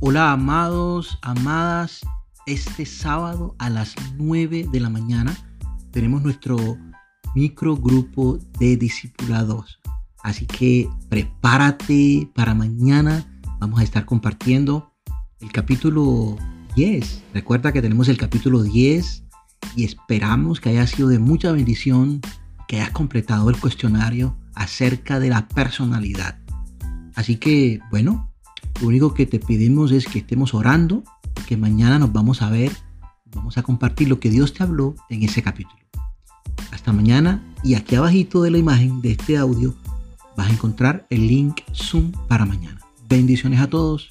Hola amados, amadas, este sábado a las 9 de la mañana tenemos nuestro microgrupo de discipulados. Así que prepárate para mañana. Vamos a estar compartiendo el capítulo 10. Recuerda que tenemos el capítulo 10 y esperamos que haya sido de mucha bendición, que hayas completado el cuestionario acerca de la personalidad. Así que, bueno, lo único que te pedimos es que estemos orando, que mañana nos vamos a ver, vamos a compartir lo que Dios te habló en ese capítulo. Hasta mañana y aquí abajito de la imagen de este audio vas a encontrar el link Zoom para mañana. Bendiciones a todos.